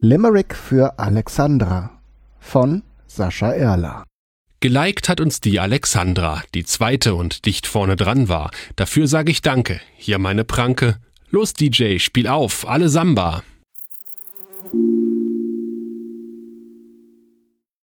Limerick für Alexandra von Sascha Erler. Geliked hat uns die Alexandra, die zweite und dicht vorne dran war. Dafür sage ich Danke. Hier meine Pranke. Los DJ, spiel auf, alle Samba.